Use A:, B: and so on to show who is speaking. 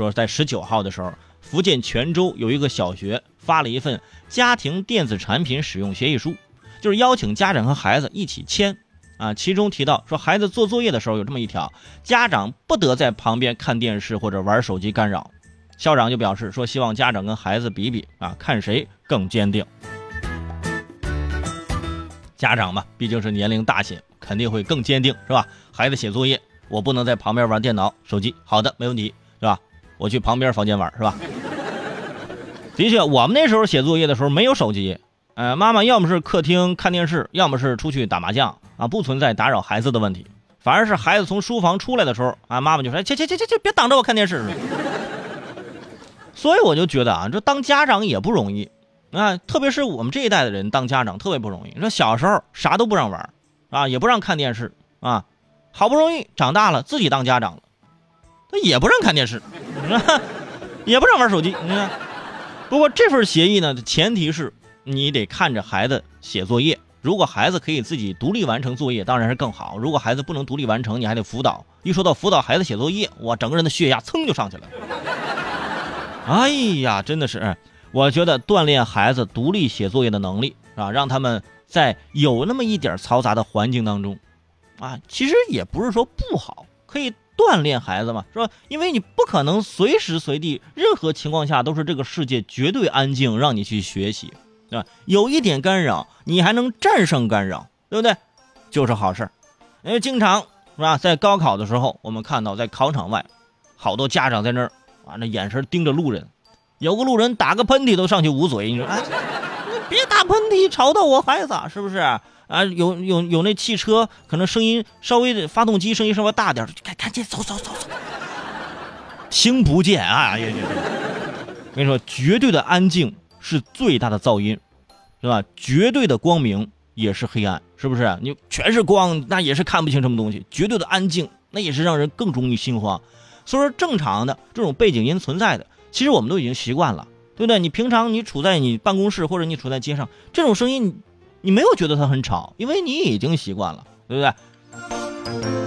A: 说在十九号的时候，福建泉州有一个小学发了一份家庭电子产品使用协议书，就是邀请家长和孩子一起签。啊，其中提到说，孩子做作业的时候有这么一条，家长不得在旁边看电视或者玩手机干扰。校长就表示说，希望家长跟孩子比比啊，看谁更坚定。家长嘛，毕竟是年龄大些，肯定会更坚定，是吧？孩子写作业，我不能在旁边玩电脑、手机。好的，没问题，是吧？我去旁边房间玩，是吧？的确，我们那时候写作业的时候没有手机，呃，妈妈要么是客厅看电视，要么是出去打麻将。啊，不存在打扰孩子的问题，反而是孩子从书房出来的时候，啊，妈妈就说：“切切切切切，别挡着我看电视。”所以我就觉得啊，这当家长也不容易啊，特别是我们这一代的人当家长特别不容易。说小时候啥都不让玩，啊，也不让看电视啊，好不容易长大了自己当家长了，他也不让看电视，也不让玩手机。你看，不过这份协议呢，前提是你得看着孩子写作业。如果孩子可以自己独立完成作业，当然是更好。如果孩子不能独立完成，你还得辅导。一说到辅导孩子写作业，我整个人的血压噌就上去了。哎呀，真的是，我觉得锻炼孩子独立写作业的能力啊，让他们在有那么一点嘈杂的环境当中，啊，其实也不是说不好，可以锻炼孩子嘛，是吧？因为你不可能随时随地、任何情况下都是这个世界绝对安静，让你去学习。对吧？有一点干扰，你还能战胜干扰，对不对？就是好事儿因为经常是吧，在高考的时候，我们看到在考场外，好多家长在那儿啊，那眼神盯着路人，有个路人打个喷嚏都上去捂嘴，你说哎，别打喷嚏，吵到我孩子，是不是？啊，有有有那汽车可能声音稍微的，发动机声音稍微大点，赶赶紧走走走走，听不见啊！我跟你说，绝对的安静。是最大的噪音，是吧？绝对的光明也是黑暗，是不是？你全是光，那也是看不清什么东西。绝对的安静，那也是让人更容易心慌。所以说，正常的这种背景音存在的，其实我们都已经习惯了，对不对？你平常你处在你办公室或者你处在街上，这种声音你没有觉得它很吵，因为你已经习惯了，对不对？